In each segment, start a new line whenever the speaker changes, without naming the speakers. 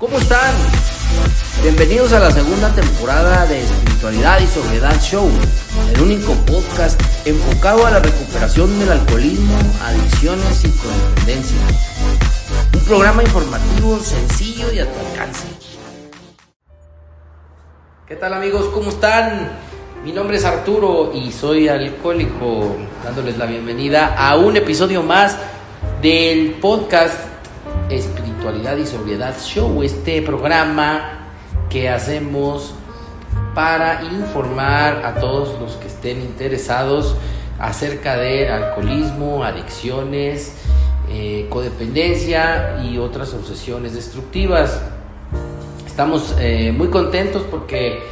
¿Cómo están? Bienvenidos a la segunda temporada de Espiritualidad y Sobriedad Show, el único podcast enfocado a la recuperación del alcoholismo, adicciones y codependencia. Un programa informativo sencillo y a tu alcance. ¿Qué tal amigos? ¿Cómo están? Mi nombre es Arturo y soy alcohólico, dándoles la bienvenida a un episodio más del podcast Espiritualidad y Sobriedad Show, este programa que hacemos para informar a todos los que estén interesados acerca de alcoholismo, adicciones, eh, codependencia y otras obsesiones destructivas. Estamos eh, muy contentos porque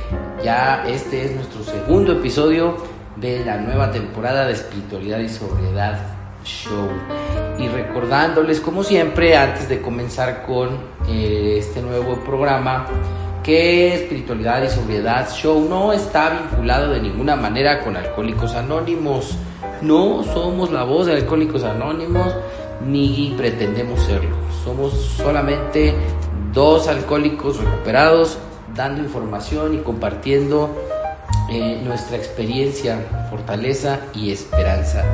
ya este es nuestro segundo episodio de la nueva temporada de Espiritualidad y Sobriedad Show. Y recordándoles, como siempre, antes de comenzar con eh, este nuevo programa, que Espiritualidad y Sobriedad Show no está vinculado de ninguna manera con Alcohólicos Anónimos. No somos la voz de Alcohólicos Anónimos ni pretendemos serlo. Somos solamente dos alcohólicos recuperados dando información y compartiendo eh, nuestra experiencia, fortaleza y esperanza.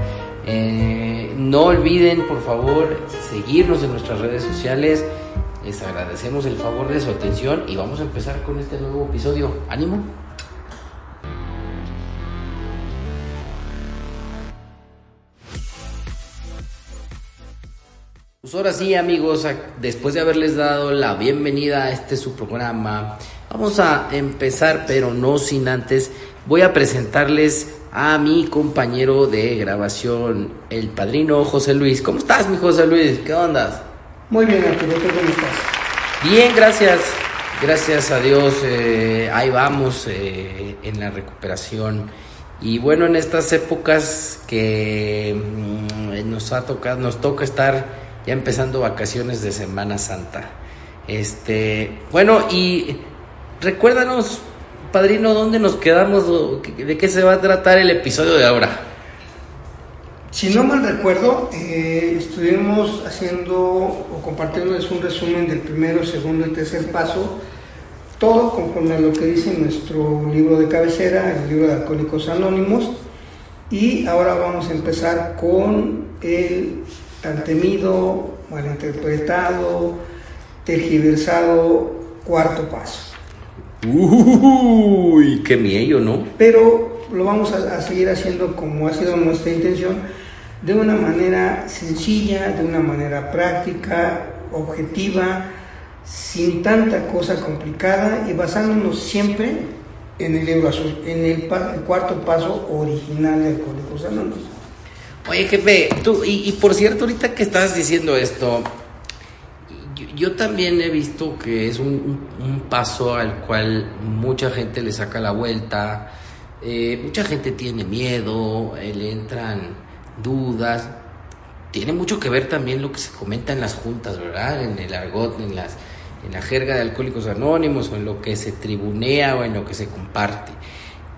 Eh, no olviden, por favor, seguirnos en nuestras redes sociales. Les agradecemos el favor de su atención y vamos a empezar con este nuevo episodio. ¡Ánimo! Pues ahora sí, amigos, después de haberles dado la bienvenida a este su programa, vamos a empezar, pero no sin antes, voy a presentarles a mi compañero de grabación, el padrino José Luis. ¿Cómo estás, mi José Luis? ¿Qué onda?
Muy bien, Arturo, ¿cómo estás?
Bien, gracias. Gracias a Dios, eh, ahí vamos eh, en la recuperación. Y bueno, en estas épocas que mm, nos ha tocado, nos toca estar ya empezando vacaciones de Semana Santa. Este, bueno, y recuérdanos, padrino, dónde nos quedamos, de qué se va a tratar el episodio de ahora.
Si no mal recuerdo, eh, estuvimos haciendo o compartiéndoles un resumen del primero, segundo y tercer paso, todo conforme a lo que dice nuestro libro de cabecera, el libro de Alcohólicos Anónimos, y ahora vamos a empezar con el tan temido, malinterpretado, tergiversado cuarto paso.
Uy, qué miedo, ¿no?
Pero lo vamos a, a, seguir haciendo como ha sido nuestra intención, de una manera sencilla, de una manera práctica, objetiva, sin tanta cosa complicada y basándonos siempre en el libro azul, en el, el cuarto paso original del Código Anónimos.
Oye, jefe, tú, y, y, por cierto, ahorita que estás diciendo esto, yo, yo también he visto que es un, paso al cual mucha gente le saca la vuelta, eh, mucha gente tiene miedo, eh, le entran dudas. Tiene mucho que ver también lo que se comenta en las juntas, ¿verdad? En el argot, en, las, en la jerga de alcohólicos anónimos, o en lo que se tribunea o en lo que se comparte,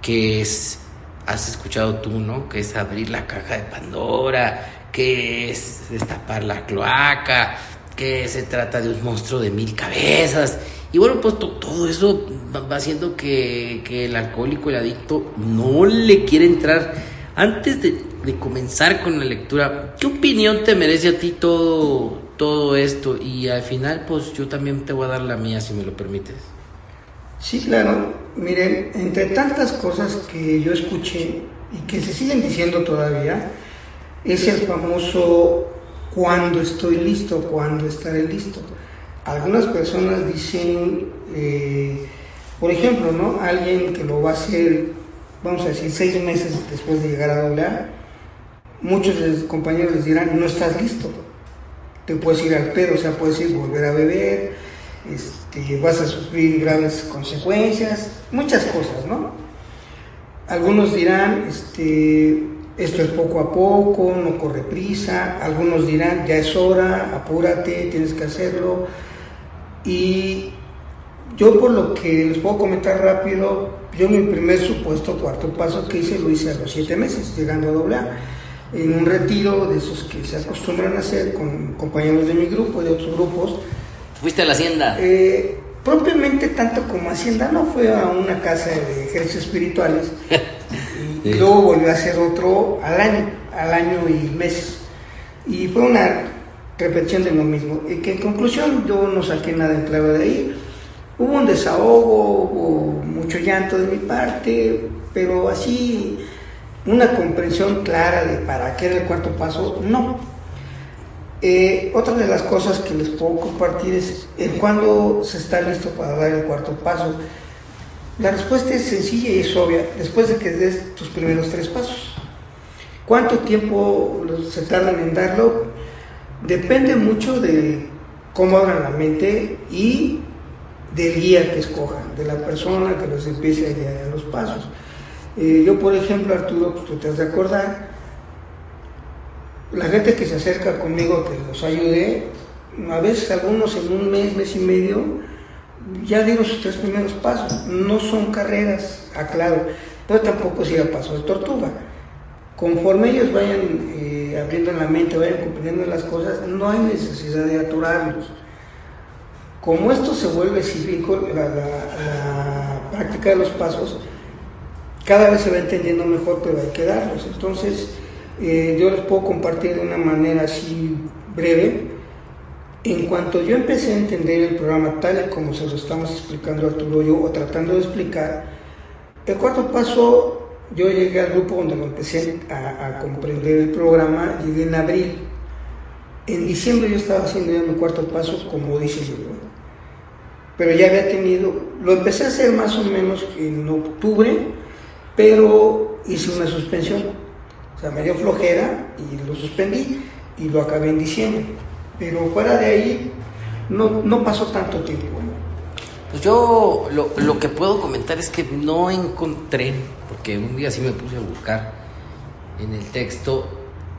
que es has escuchado tú, ¿no? Que es abrir la caja de Pandora, que es destapar la cloaca, que se trata de un monstruo de mil cabezas. Y bueno, pues todo eso va haciendo que, que, el alcohólico, el adicto, no le quiere entrar. Antes de, de, comenzar con la lectura, ¿qué opinión te merece a ti todo, todo esto? Y al final, pues yo también te voy a dar la mía, si me lo permites.
Sí, claro. Miren, entre tantas cosas que yo escuché y que se siguen diciendo todavía, es el famoso cuando estoy listo, cuando estaré listo. Algunas personas dicen, eh, por ejemplo, ¿no? Alguien que lo va a hacer, vamos a decir, seis meses después de llegar a AA, muchos de sus compañeros les dirán, no estás listo. Te puedes ir al pedo, o sea, puedes ir volver a beber, este, vas a sufrir graves consecuencias, muchas cosas, ¿no? Algunos dirán, este, esto es poco a poco, no corre prisa, algunos dirán, ya es hora, apúrate, tienes que hacerlo. Y yo por lo que les puedo comentar rápido, yo mi primer supuesto cuarto paso que hice lo hice a los siete meses, llegando a doblar, en un retiro de esos que se acostumbran a hacer con compañeros de mi grupo y de otros grupos,
¿Fuiste a la hacienda?
Eh, propiamente tanto como hacienda, no fue a una casa de ejercicios espirituales y, luego volvió a hacer otro al año, al año y meses. Y fue una repetición de lo mismo. Y que en conclusión yo no saqué nada en claro de ahí. Hubo un desahogo, hubo mucho llanto de mi parte, pero así una comprensión clara de para qué era el cuarto paso, no. Eh, otra de las cosas que les puedo compartir es en cuándo se está listo para dar el cuarto paso. La respuesta es sencilla y es obvia, después de que des tus primeros tres pasos. ¿Cuánto tiempo se tardan en darlo? Depende mucho de cómo abran la mente y del guía que escojan, de la persona que los empiece a guiar los pasos. Eh, yo, por ejemplo, Arturo, pues tú te has de acordar, la gente que se acerca conmigo que los ayude, a veces algunos en un mes, mes y medio, ya dieron sus tres primeros pasos. No son carreras, aclaro, pero tampoco si a paso de tortuga. Conforme ellos vayan eh, abriendo la mente, vayan comprendiendo las cosas, no hay necesidad de aturarlos. Como esto se vuelve cívico, la, la práctica de los pasos, cada vez se va entendiendo mejor, pero hay que darlos. Entonces, eh, yo les puedo compartir de una manera así breve. En cuanto yo empecé a entender el programa tal como se lo estamos explicando Arturo yo, o tratando de explicar, el cuarto paso, yo llegué al grupo donde lo empecé a, comprender el programa, llegué en abril. En diciembre yo estaba haciendo ya mi cuarto paso, como dice yo. Pero ya había tenido, lo empecé a hacer más o menos en octubre, pero hice una suspensión. O sea, me dio flojera y lo suspendí y lo acabé en diciembre. Pero fuera de ahí no, no pasó tanto tiempo.
Pues yo lo, lo, que puedo comentar es que no encontré, porque un día sí me puse a buscar en el texto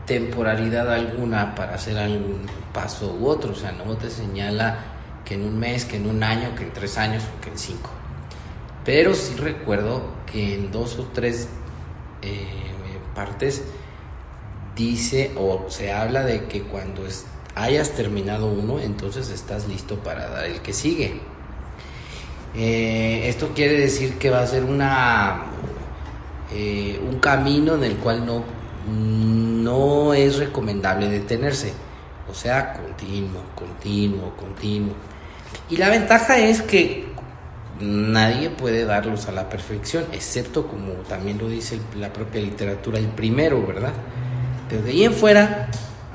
temporalidad alguna para hacer algún paso u otro. O sea, no te señala que en un mes, que en un año, que en tres años o que en cinco. Pero sí recuerdo que en dos o tres eh, partes dice o se habla de que cuando hayas terminado uno, entonces estás listo para dar el que sigue. Eh, esto quiere decir que va a ser una eh, un camino en el cual no, no es recomendable detenerse. O sea, continuo, continuo, continuo. Y la ventaja es que nadie puede darlos a la perfección, excepto como también lo dice la propia literatura, el primero, ¿verdad? Pero de ahí en fuera,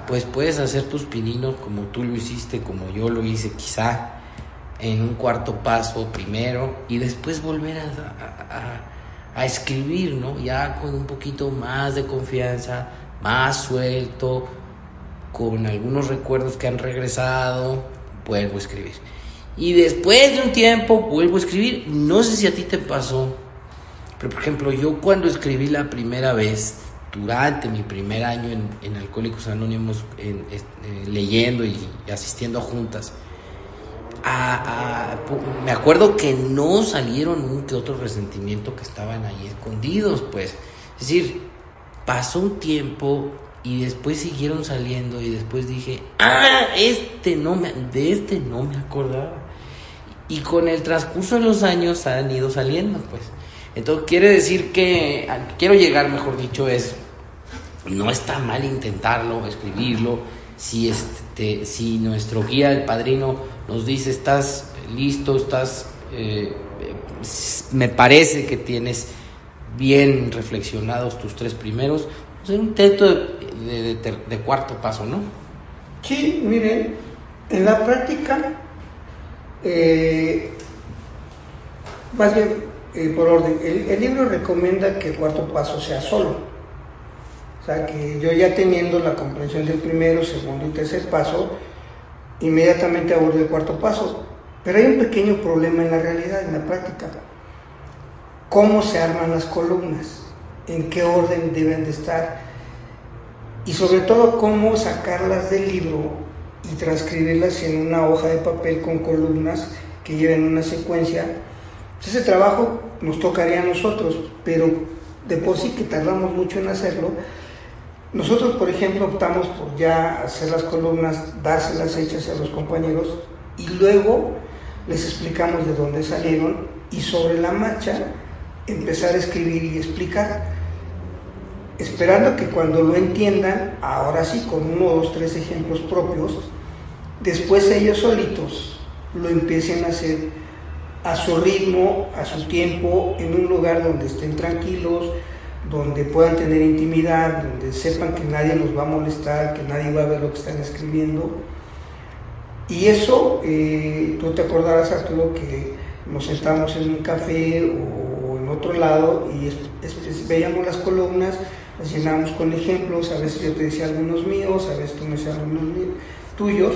pues puedes hacer tus pininos como tú lo hiciste, como yo lo hice quizá, en un cuarto paso primero y después volver a, a escribir, ¿no? Ya con un poquito más de confianza, más suelto, con algunos recuerdos que han regresado, vuelvo a escribir. Y después de un tiempo vuelvo a escribir. No sé si a ti te pasó, pero por ejemplo, yo cuando escribí la primera vez, durante mi primer año en, Alcohólicos Anónimos, en, eh, leyendo y, asistiendo a juntas, me acuerdo que no salieron un que otro resentimiento que estaban ahí escondidos, pues. Es decir, pasó un tiempo y después siguieron saliendo y después dije, ah, este no me, de este no me acordaba. Y con el transcurso de los años han ido saliendo, pues. Entonces quiere decir que, quiero llegar, mejor dicho, es, no está mal intentarlo, escribirlo, si, este, si nuestro guía, el padrino, nos dice, estás listo, estás, eh, me parece que tienes bien reflexionados tus tres primeros, pues un intento de, cuarto paso, ¿no?
Sí, miren, en la práctica, eh, más bien eh, por orden, el, libro recomienda que el cuarto paso sea solo. O sea, que yo ya teniendo la comprensión del primero, segundo y tercer paso, inmediatamente abordo el cuarto paso. Pero hay un pequeño problema en la realidad, en la práctica. ¿Cómo se arman las columnas? ¿En qué orden deben de estar? y sobre todo cómo sacarlas del libro y transcribirlas en una hoja de papel con columnas que lleven una secuencia. Ese trabajo nos tocaría a nosotros, pero de por sí que tardamos mucho en hacerlo. Nosotros, por ejemplo, optamos por ya hacer las columnas, dárselas hechas a los compañeros y luego les explicamos de dónde salieron y sobre la marcha empezar a escribir y explicar, esperando que cuando lo entiendan, ahora sí, con uno, dos, tres ejemplos propios, después ellos solitos lo empiecen a hacer a su ritmo, a su tiempo, en un lugar donde estén tranquilos, donde puedan tener intimidad, donde sepan que nadie los va a molestar, que nadie va a ver lo que están escribiendo. Y eso, eh, tú te acordarás, Arturo, que nos sentamos en un café o en otro lado y veíamos las columnas, las llenamos con ejemplos, a veces yo te decía algunos míos, a veces tú me decías algunos tuyos,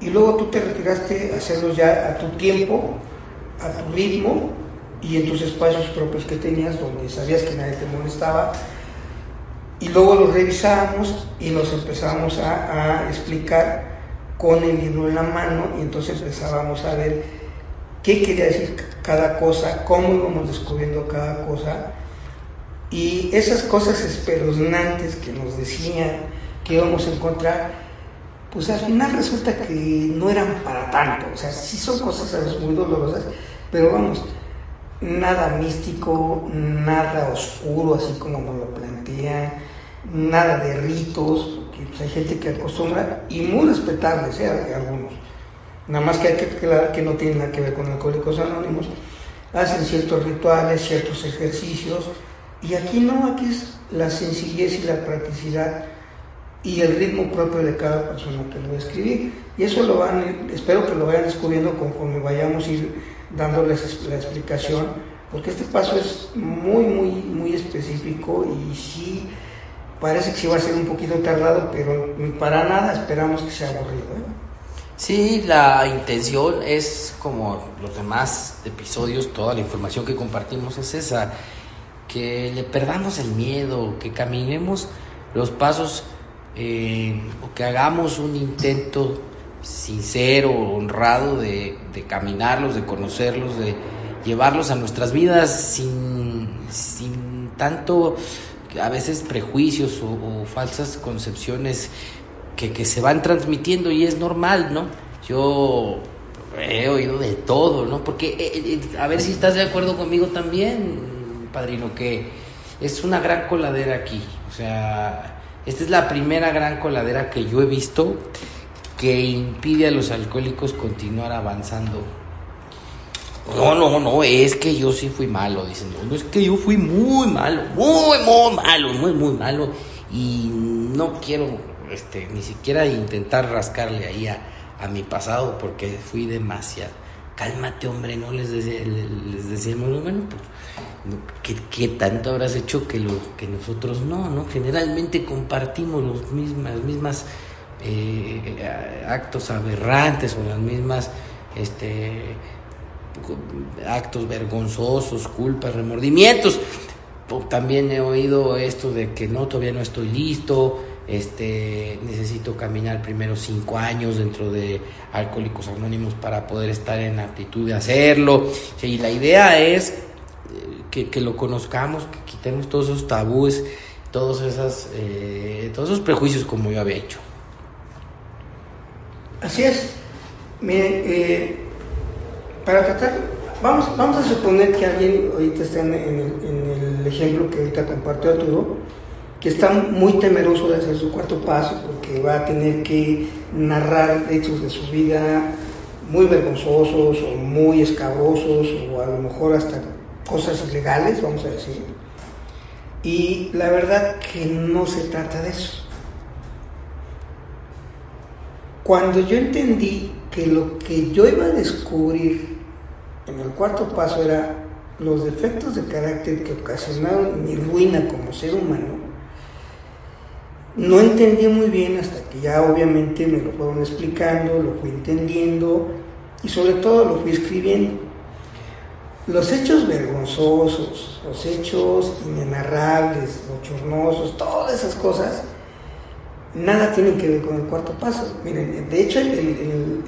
y luego tú te retiraste a hacerlos ya a tu tiempo, a tu ritmo y en tus espacios propios que tenías donde sabías que nadie te molestaba. Y luego los revisábamos y nos empezábamos a, explicar con el libro en la mano y entonces empezábamos a ver qué quería decir cada cosa, cómo íbamos descubriendo cada cosa. Y esas cosas espeluznantes que nos decían que íbamos a encontrar, pues al final resulta que no eran para tanto. O sea, sí son cosas a veces muy dolorosas, pero vamos, nada místico, nada oscuro, así como nos lo plantean, nada de ritos, porque pues, hay gente que acostumbra, y muy respetables, ¿eh? algunos. Nada más que hay que aclarar que no tienen nada que ver con alcohólicos anónimos. Hacen ciertos rituales, ciertos ejercicios, y aquí no, aquí es la sencillez y la practicidad y el ritmo propio de cada persona que lo escribir. Y eso lo van, espero que lo vayan descubriendo conforme vayamos a ir dándoles la explicación, porque este paso es muy, muy, muy específico y sí parece que sí va a ser un poquito tardado, pero para nada esperamos que sea aburrido. ¿eh?
Sí, la intención es como los demás episodios, toda la información que compartimos es esa, que le perdamos el miedo, que caminemos los pasos eh, o que hagamos un intento sincero, honrado de, caminarlos, de conocerlos, de llevarlos a nuestras vidas sin, sin tanto, a veces, prejuicios o, falsas concepciones que, que, se van transmitiendo y es normal, ¿no? Yo he oído de todo, ¿no? Porque, eh, eh, a ver si estás de acuerdo conmigo también, padrino, que es una gran coladera aquí, o sea, esta es la primera gran coladera que yo he visto que impide a los alcohólicos continuar avanzando. No, no, no, es que yo sí fui malo, dicen. No, es que yo fui muy malo, muy, muy malo, muy, muy malo. Y no quiero este, ni siquiera intentar rascarle ahí a, mi pasado porque fui demasiado. Cálmate, hombre, no les, decía, les decíamos, bueno, pues, ¿qué, tanto habrás hecho que, lo, que nosotros no? no Generalmente compartimos los mismas, las mismas eh, actos aberrantes o las mismas este, actos vergonzosos, culpas, remordimientos. También he oído esto de que no, todavía no estoy listo, este, necesito caminar primero cinco años dentro de Alcohólicos Anónimos para poder estar en actitud de hacerlo. y la idea es eh, que, lo conozcamos, que quitemos todos esos tabúes, todos, esas, eh, todos esos prejuicios como yo había hecho.
Así es. Miren, eh, para tratar, vamos, vamos a suponer que alguien ahorita está en el, ejemplo que ahorita compartió Arturo, que está muy temeroso de hacer su cuarto paso porque va a tener que narrar hechos de su vida muy vergonzosos o muy escabrosos o a lo mejor hasta cosas ilegales, vamos a decir. Y la verdad que no se trata de eso. Cuando yo entendí que lo que yo iba a descubrir en el cuarto paso era los defectos de carácter que ocasionaron mi ruina como ser humano, no entendí muy bien hasta que ya obviamente me lo fueron explicando, lo fui entendiendo y sobre todo lo fui escribiendo. Los hechos vergonzosos, los hechos inenarrables, bochornosos, todas esas cosas, nada tiene que ver con el cuarto paso. Miren, de hecho, el,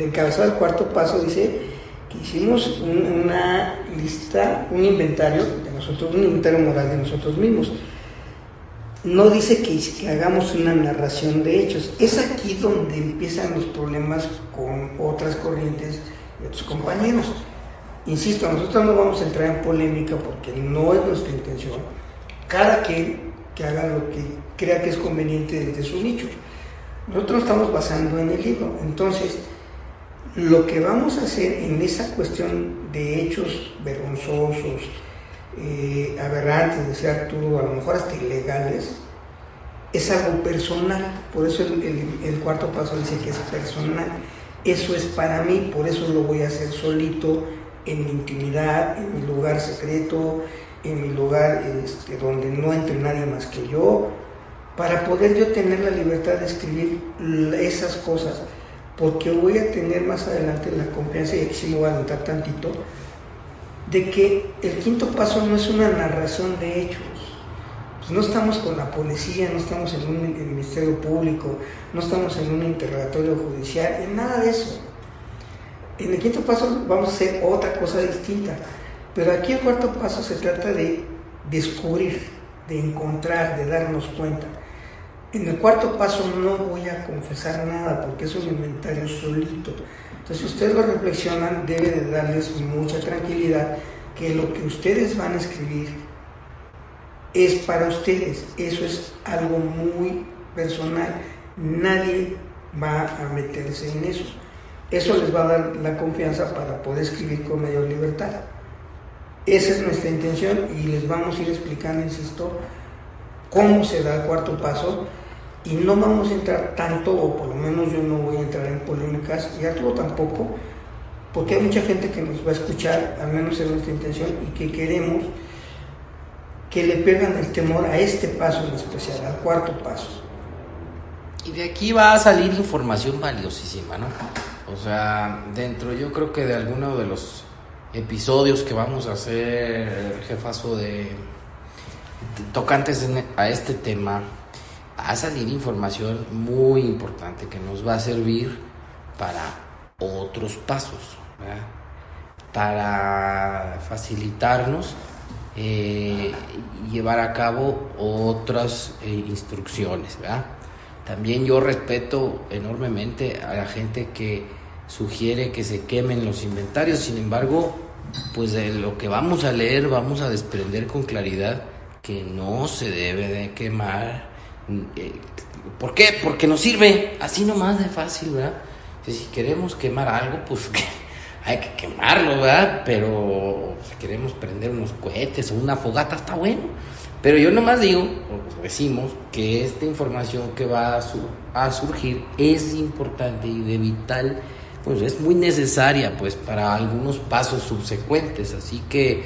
encabezado del cuarto paso dice que hicimos una lista, un inventario de nosotros, un inventario moral de nosotros mismos. no dice que, que, hagamos una narración de hechos. Es aquí donde empiezan los problemas con otras corrientes y otros compañeros. Insisto, nosotros no vamos a entrar en polémica porque no es nuestra intención. Cada quien que haga lo que crea que es conveniente desde su nicho. Nosotros estamos basando en el libro. Entonces, lo que vamos a hacer en esa cuestión de hechos vergonzosos, eh, aberrantes, decía Arturo, a lo mejor hasta ilegales, es algo personal. Por eso el, cuarto paso dice que es personal. Eso es para mí, por eso lo voy a hacer solito, en mi intimidad, en mi lugar secreto, en mi lugar este, donde no entre nadie más que yo, para poder yo tener la libertad de escribir esas cosas, porque voy a tener más adelante la confianza, y aquí sí me voy a notar tantito, de que el quinto paso no es una narración de hechos. Pues no estamos con la policía, no estamos en un ministerio público, no estamos en un interrogatorio judicial, en nada de eso. En el quinto paso vamos a hacer otra cosa distinta. Pero aquí el cuarto paso se trata de descubrir, de encontrar, de darnos cuenta. En el cuarto paso no voy a confesar nada porque es un inventario solito. Entonces, si ustedes lo reflexionan, debe de darles mucha tranquilidad que lo que ustedes van a escribir es para ustedes. Eso es algo muy personal. Nadie va a meterse en eso. Eso les va a dar la confianza para poder escribir con mayor libertad. Esa es nuestra intención y les vamos a ir explicando, insisto, cómo se da el cuarto paso y no vamos a entrar tanto, o por lo menos yo no voy a entrar en polémicas, y Arturo tampoco, porque hay mucha gente que nos va a escuchar, al menos es nuestra intención, y que queremos que le pierdan el temor a este paso en especial, al cuarto paso.
Y de aquí va a salir información valiosísima, ¿no? O sea, dentro yo creo que de alguno de los episodios que vamos a hacer, jefazo, de, tocantes a este tema, va a salir información muy importante que nos va a servir para otros pasos, para facilitarnos eh, llevar a cabo otras eh, instrucciones. También yo respeto enormemente a la gente que sugiere que se quemen los inventarios. Sin embargo, pues de lo que vamos a leer vamos a desprender con claridad que no se debe de quemar. Eh, ¿Por qué? Porque nos sirve así nomás de fácil, ¿verdad? Si queremos quemar algo, pues hay que quemarlo, ¿verdad? Pero si queremos prender unos cohetes o una fogata, está bueno. Pero yo nomás digo, decimos, que esta información que va a, a surgir es importante y de vital pues es muy necesaria pues para algunos pasos subsecuentes. Así que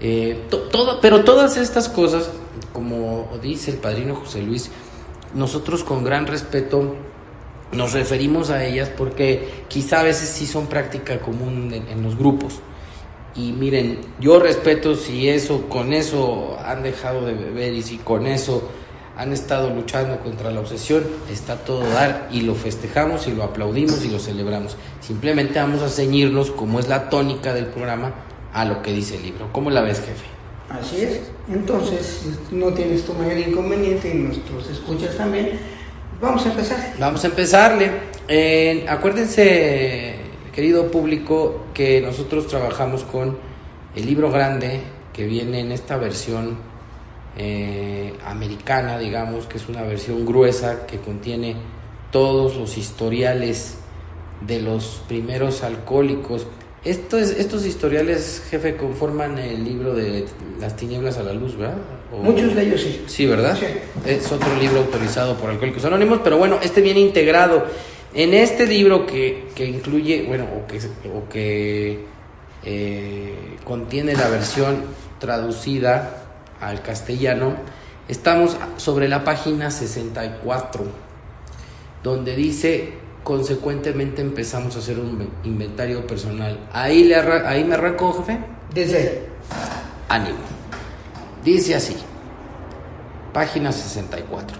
eh, pero todas estas cosas como dice el padrino José Luis nosotros con gran respeto nos referimos a ellas porque quizá a veces sí son práctica común en los grupos. Y miren yo respeto si eso con eso han dejado de beber y si con eso han estado luchando contra la obsesión, está todo dar y lo festejamos y lo aplaudimos y lo celebramos. Simplemente vamos a ceñirnos, como es la tónica del programa, a lo que dice el libro. ¿Cómo la ves, jefe?
Así es. Entonces, no tienes tu mayor inconveniente y nuestros escuchas también, vamos a empezar.
Vamos a empezarle. acuérdense, querido público, que nosotros trabajamos con el libro grande que viene en esta versión eh, americana, digamos, que es una versión gruesa que contiene todos los historiales de los primeros alcohólicos. Estos, estos historiales, jefe, conforman el libro de Las tinieblas a la luz, ¿verdad?
Muchos de ellos sí.
Sí, ¿verdad? Es otro libro autorizado por Alcohólicos Anónimos, pero bueno, este viene integrado. En este libro que, que incluye, bueno, o que, o que eh, contiene la versión traducida al castellano, estamos sobre la página 64, donde dice, consecuentemente empezamos a hacer un inventario personal. Ahí, le ahí me arrancó, jefe.
Desde.
Ánimo. Dice así, página 64.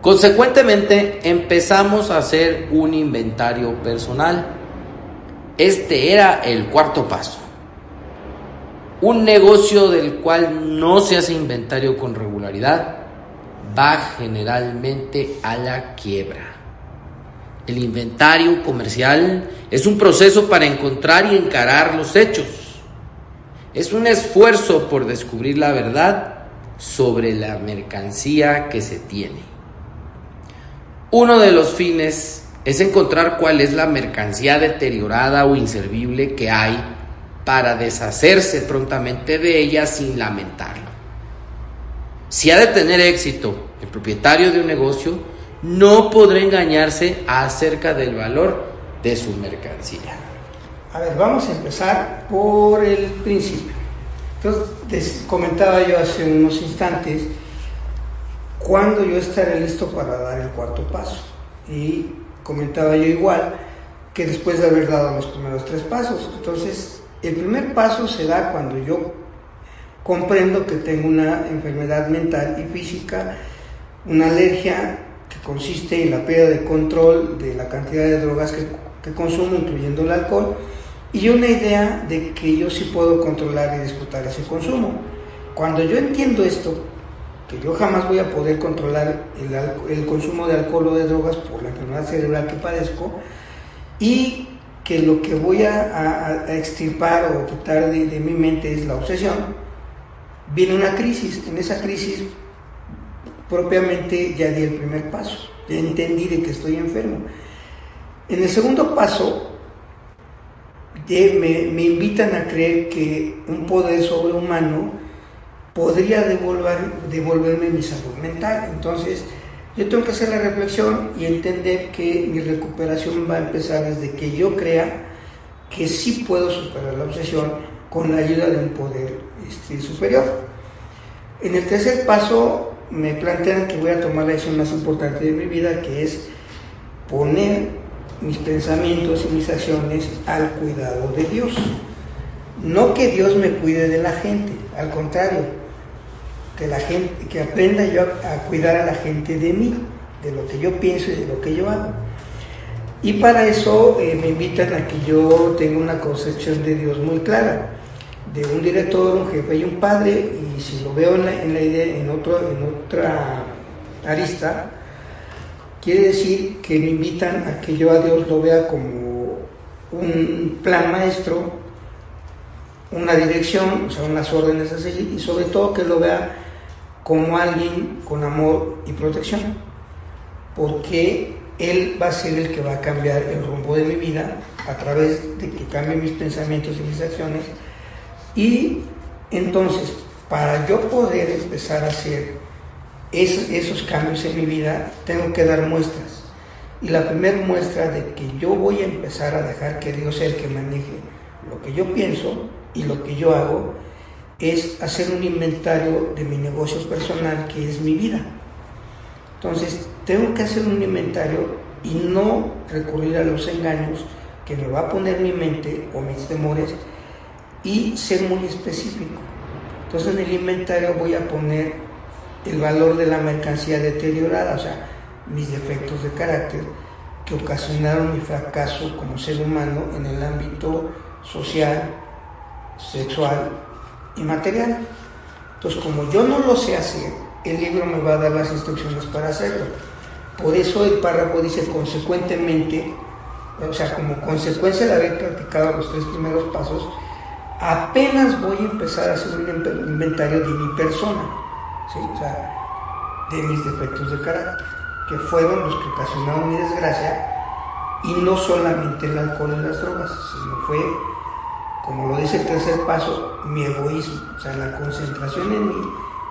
Consecuentemente empezamos a hacer un inventario personal. Este era el cuarto paso un negocio del cual no se hace inventario con regularidad va generalmente a la quiebra. El inventario comercial es un proceso para encontrar y encarar los hechos. Es un esfuerzo por descubrir la verdad sobre la mercancía que se tiene. Uno de los fines es encontrar cuál es la mercancía deteriorada o inservible que hay para deshacerse prontamente de ella sin lamentarlo. Si ha de tener éxito el propietario de un negocio, no podrá engañarse acerca del valor de su mercancía.
A ver, vamos a empezar por el principio. Entonces, comentaba yo hace unos instantes cuándo yo estaré listo para dar el cuarto paso. Y comentaba yo igual que después de haber dado los primeros tres pasos. Entonces, el primer paso se da cuando yo comprendo que tengo una enfermedad mental y física, una alergia que consiste en la pérdida de control de la cantidad de drogas que, consumo, incluyendo el alcohol, y una idea de que yo sí puedo controlar y disfrutar ese consumo. Cuando yo entiendo esto, que yo jamás voy a poder controlar el, el consumo de alcohol o de drogas por la enfermedad cerebral que padezco, y que lo que voy a, extirpar o quitar de, de mi mente es la obsesión, viene una crisis. En esa crisis propiamente ya di el primer paso, ya entendí de que estoy enfermo. En el segundo paso me, me, invitan a creer que un poder sobrehumano podría devolver, devolverme mi salud mental. Entonces, yo tengo que hacer la reflexión y entender que mi recuperación va a empezar desde que yo crea que sí puedo superar la obsesión con la ayuda de un poder este, superior. En el tercer paso me plantean que voy a tomar la decisión más importante de mi vida, que es poner mis pensamientos y mis acciones al cuidado de Dios. No que Dios me cuide de la gente, al contrario, que la gente, que aprenda yo a, cuidar a la gente de mí, de lo que yo pienso y de lo que yo hago. Y para eso eh, me invitan a que yo tenga una concepción de Dios muy clara, de un director, un jefe y un padre, y si lo veo en la, idea, en, otro, en otra arista, Quiere decir que me invitan a que yo a Dios lo vea como un plan maestro, una dirección, o sea, unas órdenes a seguir y sobre todo que lo vea como alguien con amor y protección, porque Él va a ser el que va a cambiar el rumbo de mi vida a través de que cambie mis pensamientos y mis acciones. Y entonces, para yo poder empezar a hacer esos cambios en mi vida, tengo que dar muestras. Y la primera muestra de que yo voy a empezar a dejar que Dios sea el que maneje lo que yo pienso y lo que yo hago, es hacer un inventario de mi negocio personal, que es mi vida. Entonces, tengo que hacer un inventario y no recurrir a los engaños que me va a poner mi mente o mis temores y ser muy específico. Entonces, en el inventario voy a poner el valor de la mercancía deteriorada, o sea, mis defectos de carácter que ocasionaron mi fracaso como ser humano en el ámbito social, sexual y material. Entonces, como yo no lo sé hacer, el libro me va a dar las instrucciones para hacerlo. Por eso el párrafo dice consecuentemente, o sea, como consecuencia de haber practicado los tres primeros pasos, apenas voy a empezar a hacer un inventario de mi persona de mis defectos de carácter, que fueron los que ocasionaron mi desgracia, y no solamente el alcohol y las drogas, sino fue, como lo dice el tercer paso, mi egoísmo, o sea, la concentración en mí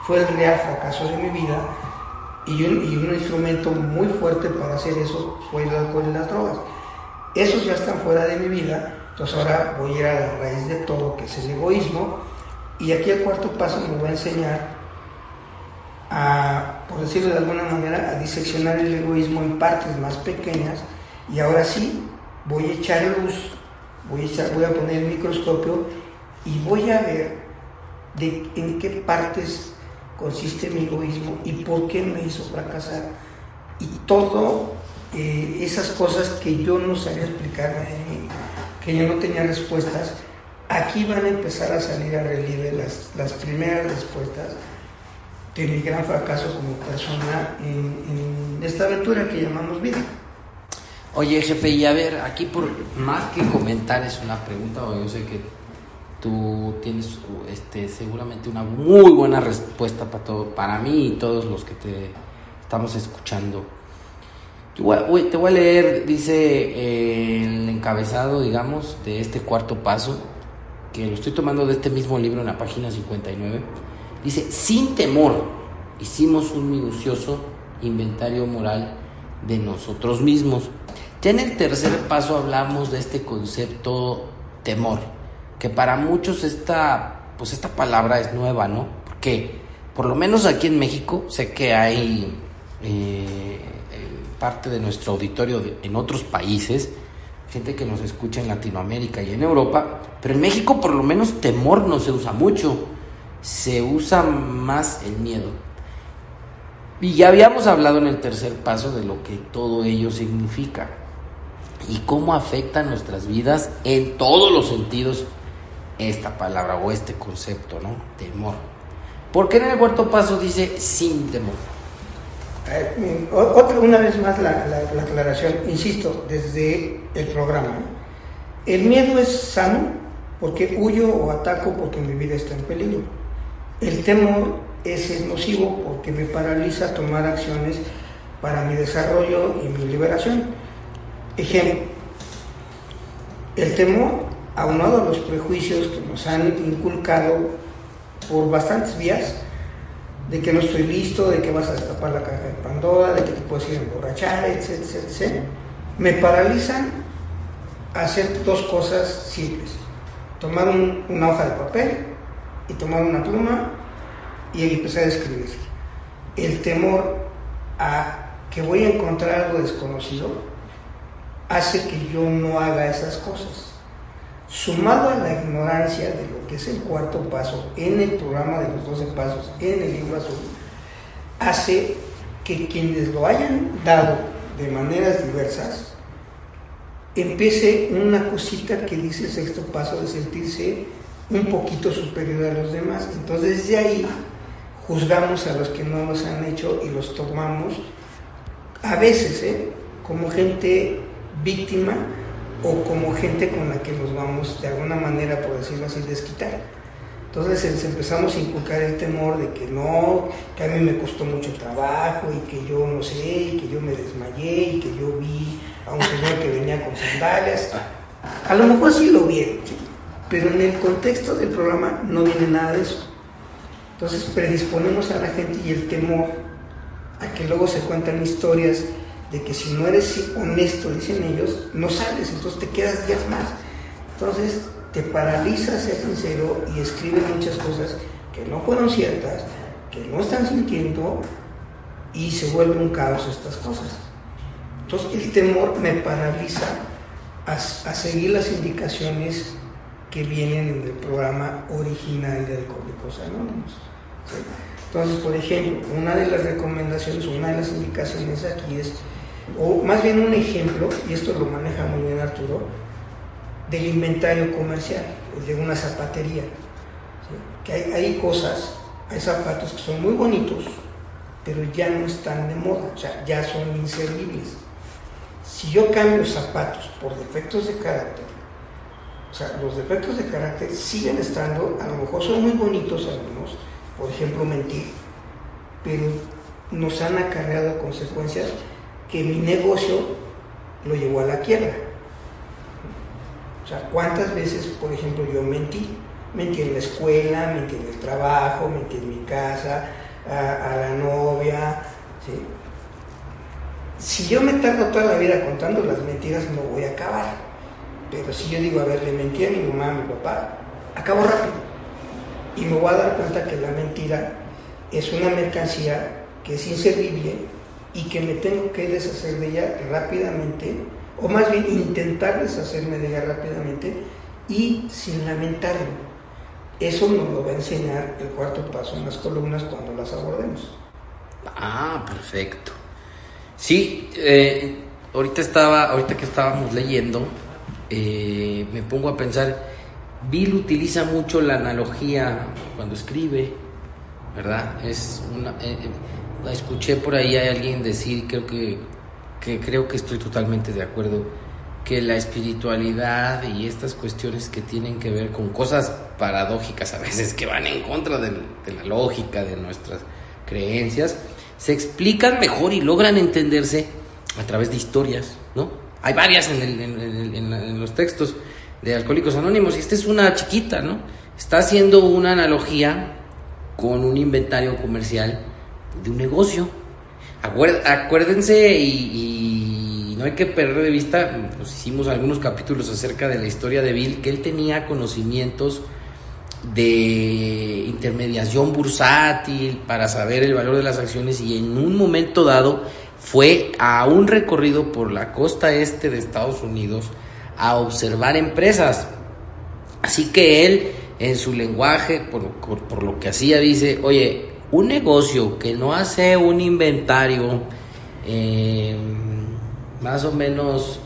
fue el real fracaso de mi vida, y un, y un instrumento muy fuerte para hacer eso fue el alcohol y las drogas. Esos ya están fuera de mi vida, entonces ahora voy a ir a la raíz de todo, que es el egoísmo, y aquí el cuarto paso me voy a enseñar a, por decirlo de alguna manera, a diseccionar el egoísmo en partes más pequeñas y ahora sí voy a echar luz, voy a, voy a poner el microscopio y voy a ver de en qué partes consiste mi egoísmo y por qué me hizo fracasar. Y todo eh, esas cosas que yo no sabía explicar, que yo no tenía respuestas, aquí van a empezar a salir a relieve las, las primeras respuestas de mi gran fracaso como persona en esta aventura que llamamos vida.
Oye, jefe, y a ver, aquí por más que comentar es una pregunta, o yo sé que tú tienes este, seguramente una muy buena respuesta para todo, para mí y todos los que te estamos escuchando. te voy a leer, dice eh, el encabezado, digamos, de este cuarto paso, que lo estoy tomando de este mismo libro en la página 59. Dice, sin temor, hicimos un minucioso inventario moral de nosotros mismos ya en el tercer paso hablamos de este concepto temor, que para muchos esta, pues esta palabra es nueva, ¿no? Porque por lo menos aquí en México sé que hay eh, parte de nuestro auditorio en otros países, gente que nos escucha en Latinoamérica y en Europa, pero en México por lo menos temor no se usa mucho, se usa más el miedo. Y ya habíamos hablado en el tercer paso de lo que todo ello significa y cómo afecta nuestras vidas en todos los sentidos esta palabra o este concepto, ¿no? Temor. ¿Por qué en el cuarto paso dice sin temor?
Eh, una vez más la, aclaración, insisto, desde el programa. El miedo es sano porque huyo o ataco porque mi vida está en peligro. El temor es nocivo porque me paraliza tomar acciones para mi desarrollo y mi liberación. Ejemplo, el temor, aunado a los prejuicios que nos han inculcado por bastantes vías, de que no estoy listo, de que vas a destapar la caja de Pandora, de que te puedes ir a emborrachar, etc, etc, me paralizan a hacer dos cosas simples. Tomar una hoja de papel y tomar una pluma y empezar a escribir. El temor a que voy a encontrar algo desconocido hace que yo no haga esas cosas. Sumado a la ignorancia de lo que es el cuarto paso en el programa de los 12 pasos en el libro azul, hace que quienes lo hayan dado de maneras diversas, empiece una cosita que dice el sexto paso de sentirse un poquito superior a los demás. Entonces de ahí juzgamos a los que no los han hecho y los tomamos a veces ¿eh? como gente víctima o como gente con la que nos vamos de alguna manera, por decirlo así, desquitar. Entonces empezamos a inculcar el temor de que no, que a mí me costó mucho trabajo y que yo no sé, y que yo me desmayé y que yo vi a un señor que venía con sandalias. A lo mejor sí lo vieron, pero en el contexto del programa no viene nada de eso. Entonces predisponemos a la gente y el temor a que luego se cuentan historias de que si no eres honesto, dicen ellos, no sales, entonces te quedas días más. Entonces te paraliza ser sincero y escribe muchas cosas que no fueron ciertas, que no están sintiendo y se vuelve un caos estas cosas. Entonces el temor me paraliza a, seguir las indicaciones que vienen en el programa original de Alcohólicos Anónimos. Entonces, por ejemplo, una de las recomendaciones, una de las indicaciones aquí es o más bien un ejemplo, y esto lo maneja muy bien Arturo, del inventario comercial, de una zapatería. Que hay, cosas, hay zapatos que son muy bonitos, pero ya no están de moda, o sea, ya son inservibles. Si yo cambio zapatos por defectos de carácter, o sea, los defectos de carácter siguen estando, a lo mejor son muy bonitos algunos, por ejemplo, mentir, pero nos han acarreado consecuencias que mi negocio lo llevó a la quiebra. O sea, ¿cuántas veces, por ejemplo, yo mentí? Mentí en la escuela, mentí en el trabajo, mentí en mi casa, a, la novia. Si yo me tardo toda la vida contando las mentiras, no voy a acabar. Pero si yo digo, a ver, le mentí a mi mamá, a mi papá, acabo rápido. Y me voy a dar cuenta que la mentira es una mercancía que es inservible y que me tengo que deshacer de ella rápidamente, o más bien intentar deshacerme de ella rápidamente y sin lamentarlo. Eso nos lo va a enseñar el cuarto paso en las columnas cuando las abordemos.
Ah, perfecto. Sí, eh, ahorita estaba, ahorita que estábamos leyendo, eh, me pongo a pensar, Bill utiliza mucho la analogía cuando escribe ¿verdad? Es una, eh, eh, escuché por ahí a alguien decir, creo que, creo que estoy totalmente de acuerdo, que la espiritualidad y estas cuestiones que tienen que ver con cosas paradójicas a veces que van en contra de, la lógica de nuestras creencias, se explican mejor y logran entenderse a través de historias, ¿no? Hay varias en, el- en- en- en los textos de Alcohólicos Anónimos y esta es una chiquita, ¿no? Está haciendo una analogía con un inventario comercial de un negocio. Acuérdense y, y no hay que perder de vista, pues hicimos algunos capítulos acerca de la historia de Bill, que él tenía conocimientos de intermediación bursátil para saber el valor de las acciones y en un momento dado fue a un recorrido por la costa este de Estados Unidos a observar empresas. Así que él, en su lenguaje, por, por- lo que hacía, dice, oye, un negocio que no hace un inventario eh, más o menos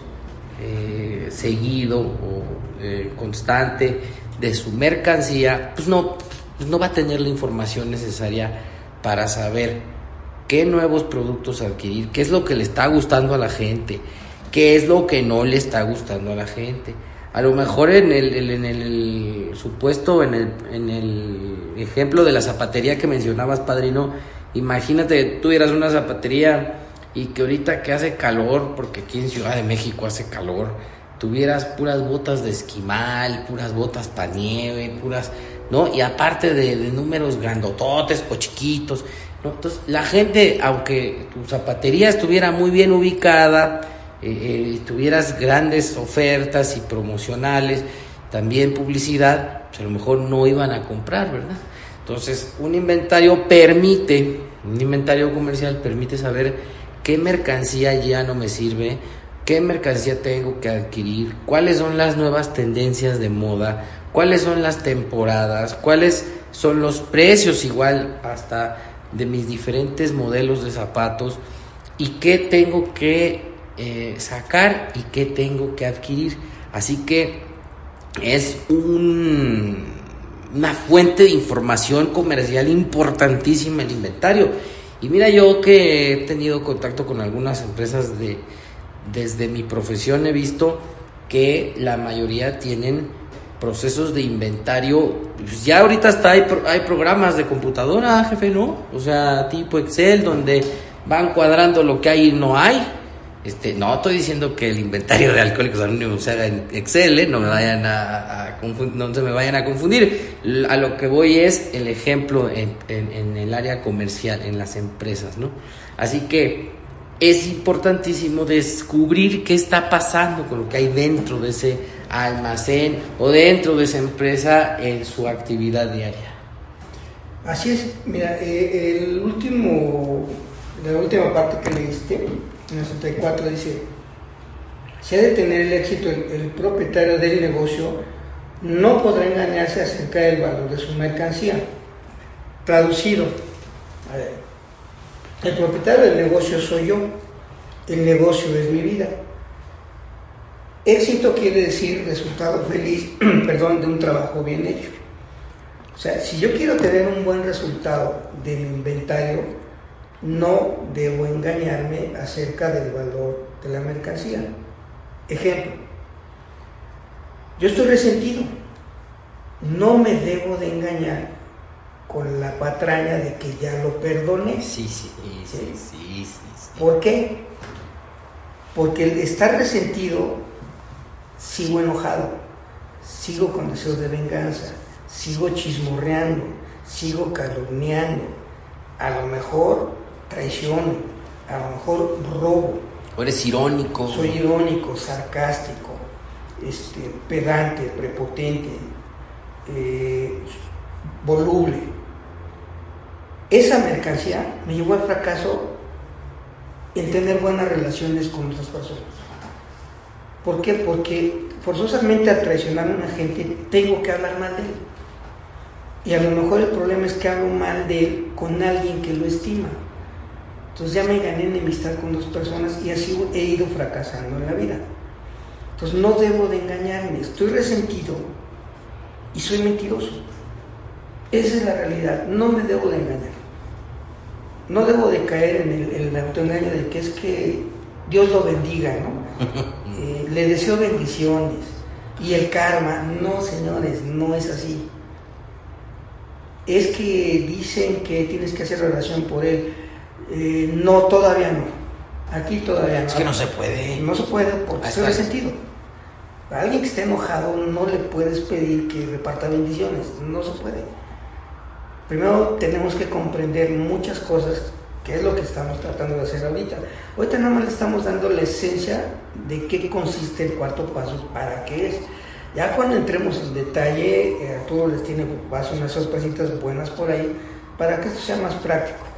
eh, seguido o eh, constante de su mercancía, pues no, pues no va a tener la información necesaria para saber qué nuevos productos adquirir, qué es lo que le está gustando a la gente, qué es lo que no le está gustando a la gente. A lo mejor en el, en el supuesto, en el, en el ejemplo de la zapatería que mencionabas, padrino, imagínate que tuvieras una zapatería y que ahorita que hace calor, porque aquí en Ciudad de México hace calor, tuvieras puras botas de esquimal, puras botas para nieve, puras, ¿no? Y aparte de, de números grandototes o chiquitos, ¿no? Entonces, la gente, aunque tu zapatería estuviera muy bien ubicada, eh, eh, tuvieras grandes ofertas y promocionales, también publicidad, pues a lo mejor no iban a comprar, ¿verdad? Entonces, un inventario permite, un inventario comercial permite saber qué mercancía ya no me sirve, qué mercancía tengo que adquirir, cuáles son las nuevas tendencias de moda, cuáles son las temporadas, cuáles son los precios igual hasta de mis diferentes modelos de zapatos y qué tengo que eh, sacar y qué tengo que adquirir. Así que es un, una fuente de información comercial importantísima el inventario. Y mira, yo que he tenido contacto con algunas empresas de, desde mi profesión he visto que la mayoría tienen procesos de inventario. Pues ya ahorita hasta hay, hay programas de computadora, jefe, ¿no? O sea, tipo Excel, donde van cuadrando lo que hay y no hay. Este, no estoy diciendo que el inventario de alcohólicos anónimos se haga en Excel, ¿eh? no se me vayan a confundir. A lo que voy es el ejemplo en el área comercial, en las empresas, ¿no? Así que es importantísimo descubrir qué está pasando con lo que hay dentro de ese almacén o dentro de esa empresa en su actividad diaria.
Así es, mira, eh, el último, la última parte que leíste, en el 64, dice, si ha de tener el éxito el, propietario del negocio, no podrá engañarse acerca del valor de su mercancía. Traducido, a ver, el propietario del negocio soy yo, el negocio es mi vida. Éxito quiere decir resultado feliz, perdón, de un trabajo bien hecho. O sea, si yo quiero tener un buen resultado de mi inventario, no debo engañarme acerca del valor de la mercancía. Ejemplo, yo estoy resentido, no me debo de engañar con la patraña de que ya lo perdoné.
Sí, sí, sí, sí, sí. sí.
¿Por qué? Porque el estar resentido, sigo enojado, sigo con deseos de venganza, sigo chismorreando, sigo calumniando, a lo mejor traiciono, a lo mejor robo,
O eres irónico.
soy irónico, sarcástico, este, pedante, prepotente, eh, voluble. Esa mercancía me llevó al fracaso en tener buenas relaciones con otras personas. ¿Por qué? Porque forzosamente al traicionar a una gente tengo que hablar mal de él. Y a lo mejor el problema es que hablo mal de él con alguien que lo estima. Entonces ya me gané enemistad con dos personas y así he ido fracasando en la vida. Entonces no debo de engañarme, estoy resentido y soy mentiroso. Esa es la realidad. No me debo de engañar. No debo de caer en el, el autoengaño de que es que Dios lo bendiga, ¿no? Eh, le deseo bendiciones. Y el karma, no señores, no es así. Es que dicen que tienes que hacer relación por él. Eh, no, todavía no. Aquí todavía no.
Es que no se puede.
No se puede porque se sentido. A alguien que esté enojado no le puedes pedir que reparta bendiciones. No se puede. Primero tenemos que comprender muchas cosas, que es lo que estamos tratando de hacer ahorita. Ahorita nada más le estamos dando la esencia de qué consiste el cuarto paso, para qué es. Ya cuando entremos en detalle, eh, Arturo les tiene paso unas sorpresitas buenas por ahí, para que esto sea más práctico.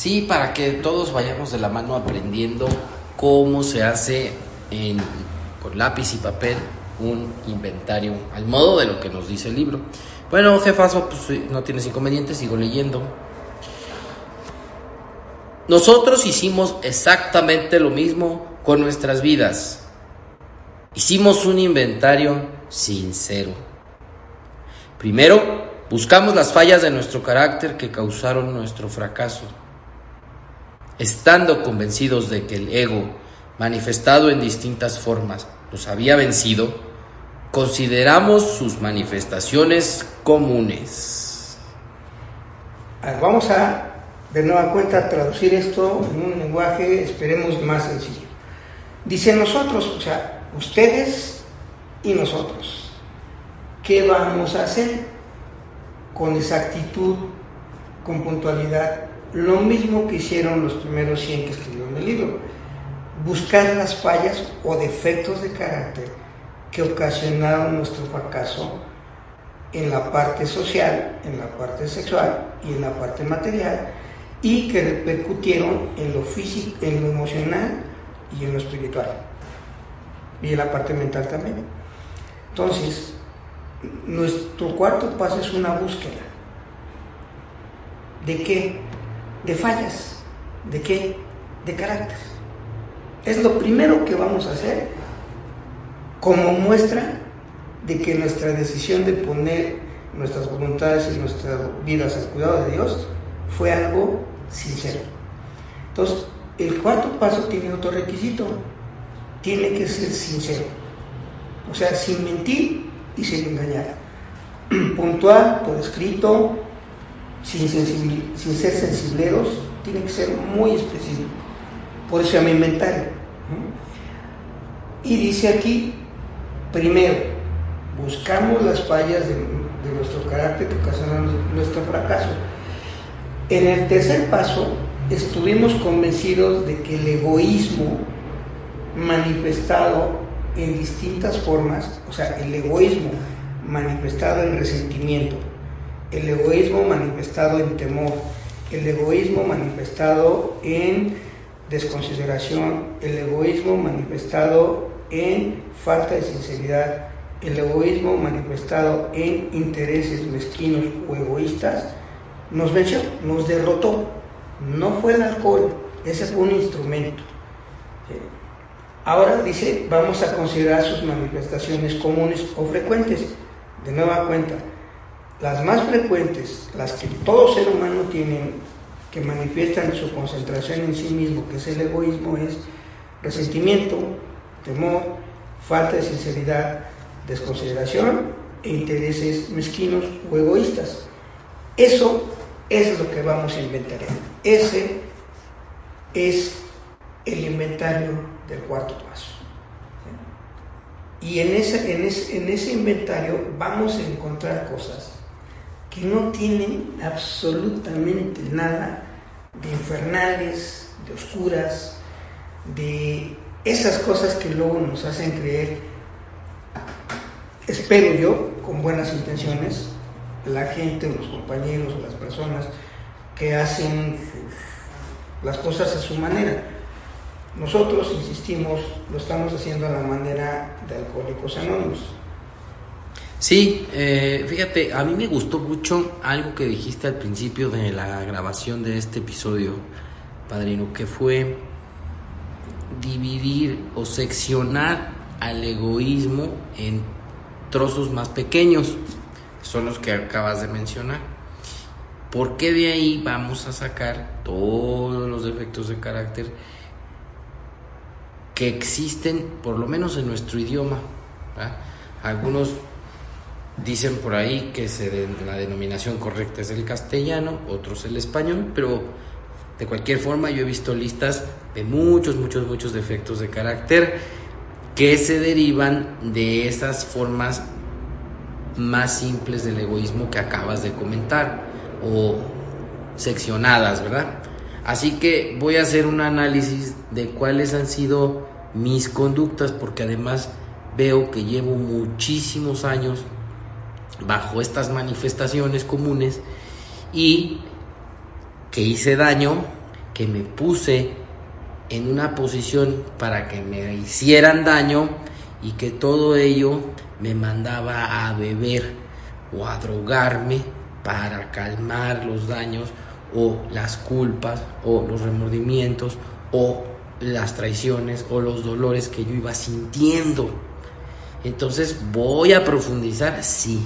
Sí, para que todos vayamos de la mano aprendiendo cómo se hace con lápiz y papel un inventario, al modo de lo que nos dice el libro. Bueno, jefazo, pues no tienes inconveniente, sigo leyendo. Nosotros hicimos exactamente lo mismo con nuestras vidas. Hicimos un inventario sincero. Primero, buscamos las fallas de nuestro carácter que causaron nuestro fracaso. Estando convencidos de que el ego, manifestado en distintas formas, nos había vencido, consideramos sus manifestaciones comunes.
Vamos a, de nueva cuenta, traducir esto en un lenguaje, esperemos, más sencillo. Dice nosotros, o sea, ustedes y nosotros, ¿qué vamos a hacer con exactitud, con puntualidad? Lo mismo que hicieron los primeros 100 que escribieron el libro, buscar las fallas o defectos de carácter que ocasionaron nuestro fracaso en la parte social, en la parte sexual y en la parte material y que repercutieron en lo físico, en lo emocional y en lo espiritual y en la parte mental también. Entonces, nuestro cuarto paso es una búsqueda. ¿De qué? De fallas. ¿De qué? De carácter. Es lo primero que vamos a hacer como muestra de que nuestra decisión de poner nuestras voluntades y nuestras vidas al cuidado de Dios fue algo sincero. Entonces, el cuarto paso tiene otro requisito, tiene que ser sincero, o sea, sin mentir y sin engañar, puntual, por escrito, sin, ser sensibleros, tiene que ser muy específico, por eso llama inventario. Y dice aquí, primero, buscamos las fallas de, nuestro carácter que ocasionan nuestro fracaso. En el tercer paso, estuvimos convencidos de que el egoísmo manifestado en distintas formas, o sea, el egoísmo manifestado en resentimiento, el egoísmo manifestado en temor, el egoísmo manifestado en desconsideración, el egoísmo manifestado en falta de sinceridad, el egoísmo manifestado en intereses mezquinos o egoístas nos venció, nos derrotó. No fue el alcohol, ese fue un instrumento. Ahora dice, vamos a considerar sus manifestaciones comunes o frecuentes. De nueva cuenta, las más frecuentes, las que todo ser humano tiene, que manifiestan su concentración en sí mismo, que es el egoísmo, es resentimiento, temor, falta de sinceridad, desconsideración e intereses mezquinos o egoístas. Eso es lo que vamos a inventar. Ese es el inventario del cuarto paso. Y en ese, en, ese, en ese inventario vamos a encontrar cosas que no tienen absolutamente nada de infernales, de oscuras, de esas cosas que luego nos hacen creer espero yo, con buenas intenciones, la gente, los compañeros las personas que hacen las cosas a su manera. Nosotros, insistimos, lo estamos haciendo a la manera de Alcohólicos Anónimos.
Sí, eh, fíjate, a mí me gustó mucho algo que dijiste al principio de la grabación de este episodio, padrino, que fue dividir o seccionar al egoísmo en trozos más pequeños. son los que acabas de mencionar. Porque de ahí vamos a sacar todos los defectos de carácter que existen, por lo menos en nuestro idioma. Algunos dicen por ahí que la denominación correcta es el castellano, otros el español, pero de cualquier forma yo he visto listas de muchos, muchos, muchos defectos de carácter que se derivan de esas formas más simples del egoísmo que acabas de comentar o seccionadas, ¿verdad? Así que voy a hacer un análisis de cuáles han sido mis conductas porque además veo que llevo muchísimos años bajo estas manifestaciones comunes y que hice daño, que me puse en una posición para que me hicieran daño y que todo ello me mandaba a beber o a drogarme para calmar los daños o las culpas o los remordimientos o las traiciones o los dolores que yo iba sintiendo. Entonces voy a profundizar, sí.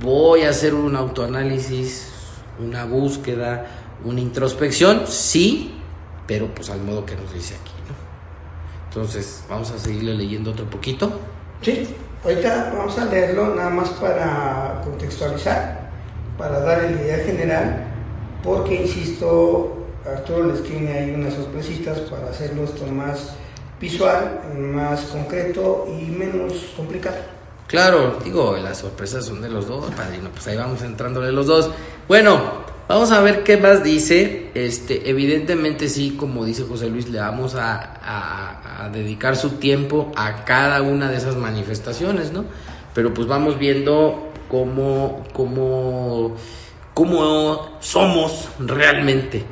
Voy a hacer un autoanálisis, una búsqueda, una introspección, sí, pero pues al modo que nos dice aquí, ¿no? Entonces, vamos a seguirle leyendo otro poquito.
Sí, ahorita vamos a leerlo nada más para contextualizar, para dar el idea general, porque insisto, Arturo les tiene ahí unas sorpresitas para hacerlo esto más visual, más concreto y menos complicado.
Claro, digo, las sorpresas son de los dos, padrino, pues ahí vamos entrándole los dos. Bueno, Vamos a ver qué más dice. Este, evidentemente sí, como dice José Luis, le vamos a, dedicar su tiempo a cada una de esas manifestaciones, ¿no? Pero pues vamos viendo cómo, cómo, cómo somos realmente.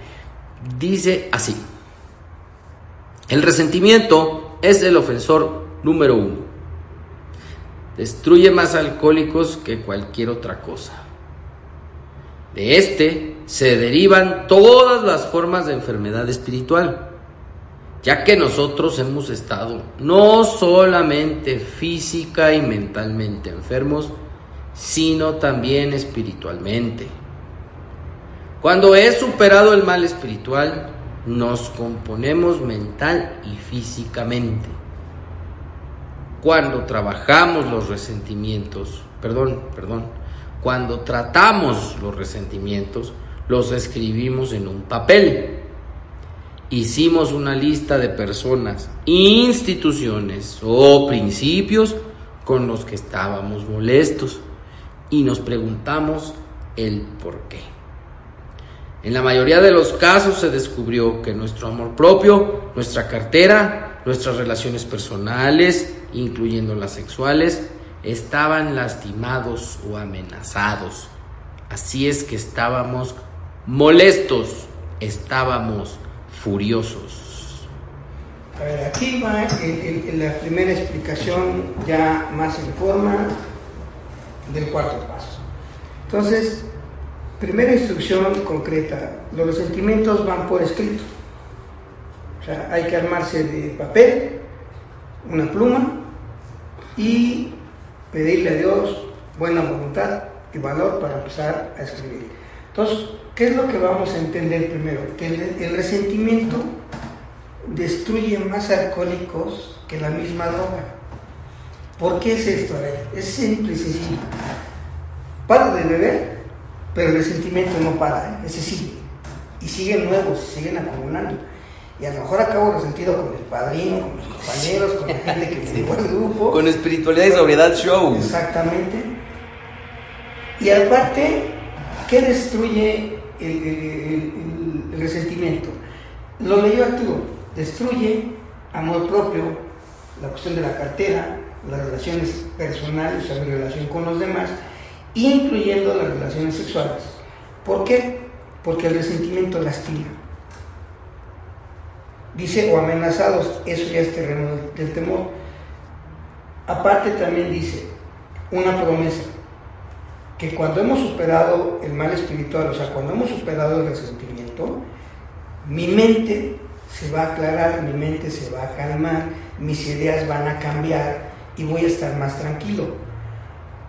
Dice así. El resentimiento es el ofensor número uno. Destruye más alcohólicos que cualquier otra cosa. De este se derivan todas las formas de enfermedad espiritual, ya que nosotros hemos estado no solamente física y mentalmente enfermos, sino también espiritualmente. Cuando he superado el mal espiritual, nos componemos mental y físicamente. Cuando trabajamos los resentimientos, perdón, perdón, cuando tratamos los resentimientos, los escribimos en un papel. Hicimos una lista de personas, instituciones o principios con los que estábamos molestos y nos preguntamos el por qué. En la mayoría de los casos se descubrió que nuestro amor propio, nuestra cartera, nuestras relaciones personales, incluyendo las sexuales, estaban lastimados o amenazados. Así es que estábamos molestos, estábamos furiosos.
A ver, aquí va la primera explicación ya más en forma del cuarto paso. Entonces, primera instrucción concreta, los sentimientos van por escrito. O sea, hay que armarse de papel, una pluma y pedirle a Dios buena voluntad y valor para empezar a escribir. Entonces, ¿qué es lo que vamos a entender primero? Que el, resentimiento destruye más alcohólicos que la misma droga. ¿Por qué es esto? Es simple y sencillo. Para de beber, pero el resentimiento no para, ¿eh? ese sigue. Y siguen nuevos, siguen acumulando. Y a lo mejor acabo resentido con el padrino, con los compañeros, con la gente que me sí. el grupo.
Con espiritualidad y sobriedad show.
Exactamente. Y aparte, ¿qué destruye el, resentimiento? Lo leyó Arturo. Destruye amor propio, la cuestión de la cartera, las relaciones personales, o sea, mi relación con los demás, incluyendo las relaciones sexuales. ¿Por qué? Porque el resentimiento lastima dice o amenazados, eso ya es terreno del, temor. Aparte también dice una promesa, que cuando hemos superado el mal espiritual, o sea, cuando hemos superado el resentimiento, mi mente se va a aclarar, mi mente se va a calmar, mis ideas van a cambiar y voy a estar más tranquilo.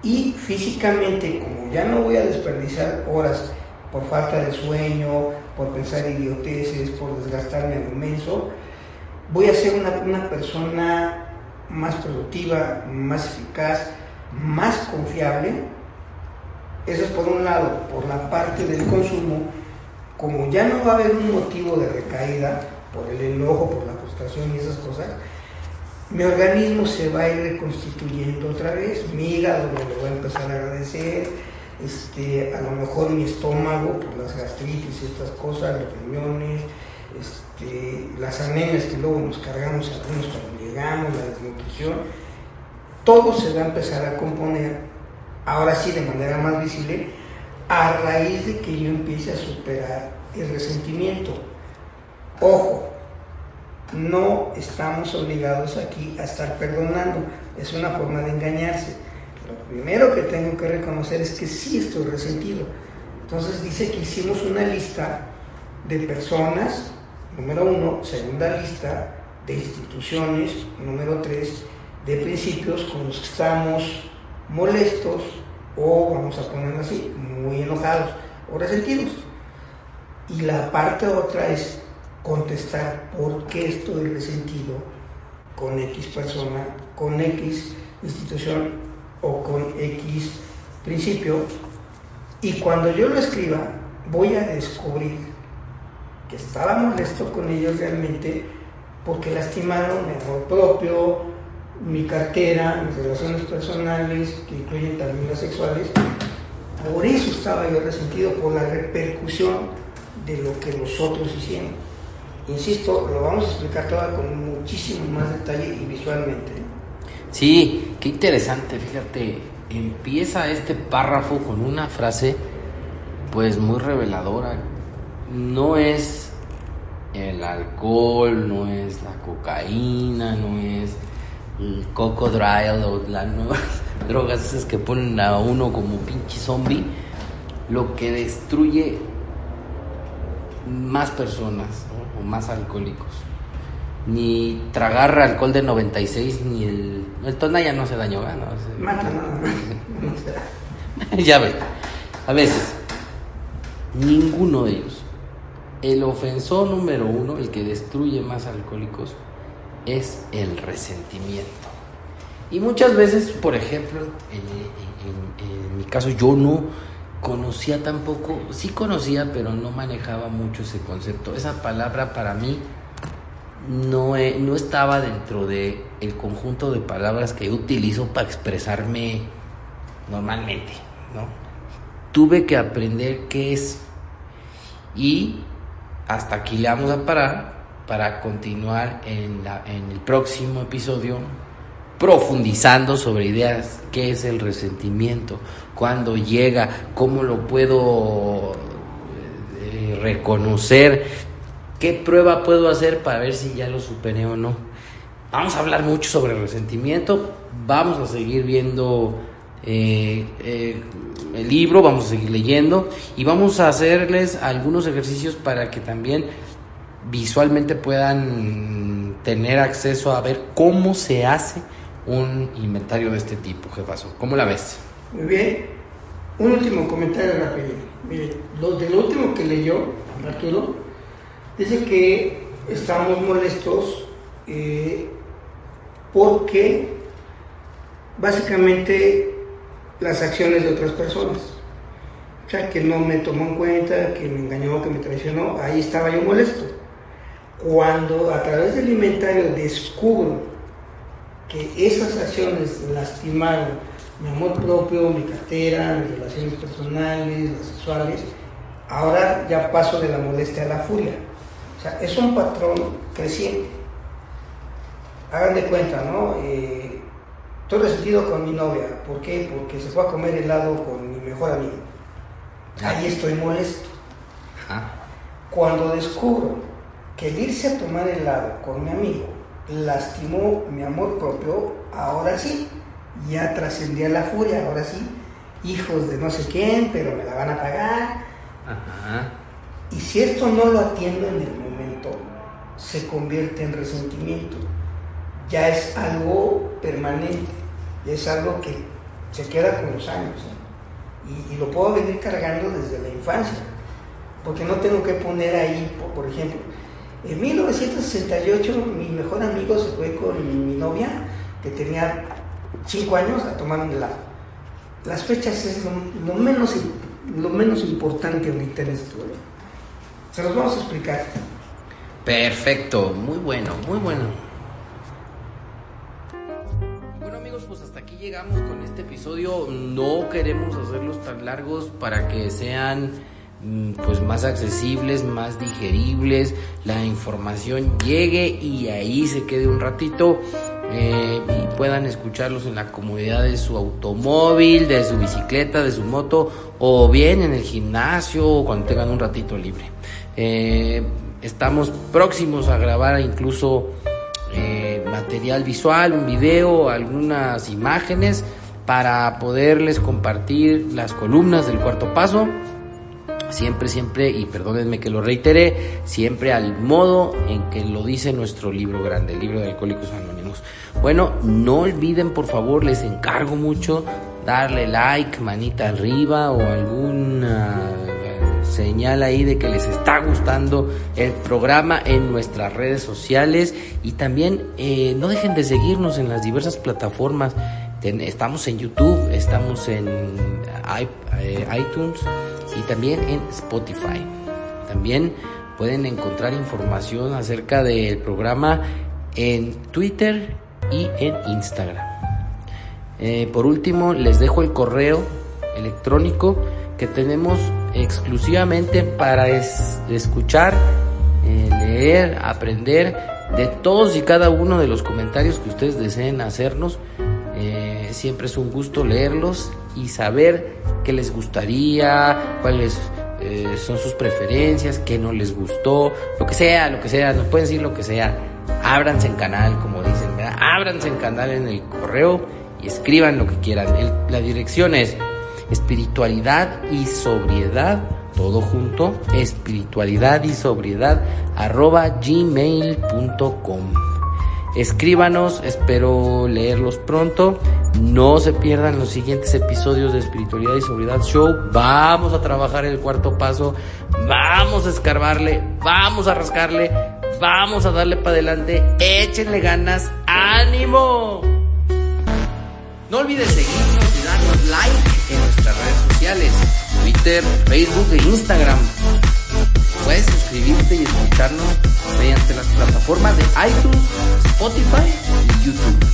Y físicamente, como ya no voy a desperdiciar horas por falta de sueño, por pensar idioteces, por desgastarme en inmenso, voy a ser una, una persona más productiva, más eficaz, más confiable. Eso es por un lado, por la parte del consumo, como ya no va a haber un motivo de recaída por el enojo, por la frustración y esas cosas, mi organismo se va a ir reconstituyendo otra vez, mi hígado me lo va a empezar a agradecer, este, a lo mejor mi estómago por las gastritis y estas cosas, los riñones, este, las anemias que luego nos cargamos algunos cuando llegamos, la desnutrición, todo se va a empezar a componer, ahora sí de manera más visible, a raíz de que yo empiece a superar el resentimiento. Ojo, no estamos obligados aquí a estar perdonando, es una forma de engañarse. Lo primero que tengo que reconocer es que sí estoy resentido. Entonces dice que hicimos una lista de personas, número uno, segunda lista de instituciones, número tres, de principios con los que estamos molestos o, vamos a ponerlo así, muy enojados o resentidos. Y la parte otra es contestar por qué estoy resentido con X persona, con X institución o con X principio. Y cuando yo lo escriba, voy a descubrir que estaba molesto con ellos realmente porque lastimaron mi amor propio, mi cartera, mis relaciones personales, que incluyen también las sexuales. Por eso estaba yo resentido, por la repercusión de lo que los otros hicieron. Insisto, lo vamos a explicar todo con muchísimo más detalle y visualmente.
Sí, qué interesante, fíjate, empieza este párrafo con una frase pues muy reveladora. No es el alcohol, no es la cocaína, no es el cocodrilo o las nuevas drogas esas que ponen a uno como pinche zombie, lo que destruye más personas o más alcohólicos. Ni tragar alcohol de 96, ni el. El Tonaya no se dañó, ¿no?
Nada más.
ya ves, a veces, ninguno de ellos. El ofensor número uno, el que destruye más alcohólicos, es el resentimiento. Y muchas veces, por ejemplo, en, en- en mi caso yo no conocía tampoco, sí conocía, pero no manejaba mucho ese concepto. Esa palabra para mí no, no estaba dentro de el conjunto de palabras que utilizo para expresarme normalmente, ¿no? Tuve que aprender qué es y hasta aquí le vamos a parar para continuar en, la- en el próximo episodio profundizando sobre ideas, qué es el resentimiento, cuándo llega, cómo lo puedo eh, reconocer, qué prueba puedo hacer para ver si ya lo superé o no. Vamos a hablar mucho sobre resentimiento, vamos a seguir viendo eh, eh, el libro, vamos a seguir leyendo y vamos a hacerles algunos ejercicios para que también visualmente puedan tener acceso a ver cómo se hace un inventario de este tipo, jefazo. ¿Cómo la ves?
Muy bien. Un último comentario rápido. Mire, lo, de lo último que leyó Arturo, dice que estamos molestos eh, porque básicamente las acciones de otras personas. O sea, que no me tomó en cuenta, que me engañó, que me traicionó, ahí estaba yo molesto. Cuando a través del inventario descubro que esas acciones lastimaron mi amor propio, mi cartera, mis relaciones personales, las sexuales, ahora ya paso de la molestia a la furia. O sea, es un patrón creciente. Hagan de cuenta, ¿no? Eh, estoy resentido con mi novia. ¿Por qué? Porque se fue a comer helado con mi mejor amigo. Ahí estoy molesto.
Ajá.
Cuando descubro que el irse a tomar helado con mi amigo lastimó mi amor propio, ahora sí, ya trascendí a la furia, ahora sí, hijos de no sé quién, pero me la van a pagar.
Ajá.
Y si esto no lo atiendo en el momento, se convierte en resentimiento. Ya es algo permanente, ya es algo que se queda con los años. Y, lo puedo venir cargando desde la infancia, porque no tengo que poner ahí, por, ejemplo, en 1968 mi mejor amigo se fue con mi novia, que tenía 5 años, a tomar un helado. Las fechas es lo, menos, lo menos importante ahorita en esto. Se los vamos a explicar.
Perfecto, muy bueno, muy bueno. Bueno amigos, pues hasta aquí llegamos con este episodio. No queremos hacerlos tan largos para que sean mm, pues más accesibles, más digeribles, la información llegue y ahí se quede un ratito eh, y puedan escucharlos en la comodidad de su automóvil, de su bicicleta, de su moto o bien en el gimnasio o cuando tengan un ratito libre. Eh, estamos próximos a grabar incluso eh, material visual, un video, algunas imágenes para poderles compartir las columnas del cuarto paso. Siempre, siempre, y perdónenme que lo reiteré, siempre al modo en que lo dice nuestro libro grande, el libro de Alcohólicos Anónimos. Bueno, no olviden, por favor, les encargo mucho darle like, manita arriba o alguna señal ahí de que les está gustando el programa en nuestras redes sociales y también eh, no dejen de seguirnos en las diversas plataformas. estamos en YouTube, estamos en eh, iTunes y también en Spotify. También pueden encontrar información acerca del programa en Twitter y en Instagram. Eh, por último, les dejo el correo electrónico que tenemos exclusivamente para escuchar, eh, leer, aprender de todos y cada uno de los comentarios que ustedes deseen hacernos. Eh, siempre es un gusto leerlos y saber qué les gustaría, cuáles eh, son sus preferencias, qué no les gustó, lo que sea, lo que sea, nos pueden decir lo que sea. Ábranse en canal, como dicen, ¿verdad? Ábranse en canal en el correo y escriban lo que quieran. la dirección es espiritualidad y sobriedad, todo junto, espiritualidad y sobriedad arroba gmail.com. Escríbanos, espero leerlos pronto. No se pierdan los siguientes episodios de Espiritualidad y Sobriedad Show. Vamos a trabajar el cuarto paso. Vamos a escarbarle. Vamos a rascarle. Vamos a darle para adelante. Échenle ganas. ¡Ánimo! No olvides seguirnos y darnos like nuestras redes sociales, Twitter, Facebook e Instagram. Puedes suscribirte y escucharnos mediante las plataformas de iTunes, Spotify y YouTube.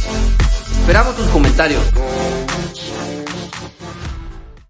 Esperamos tus comentarios.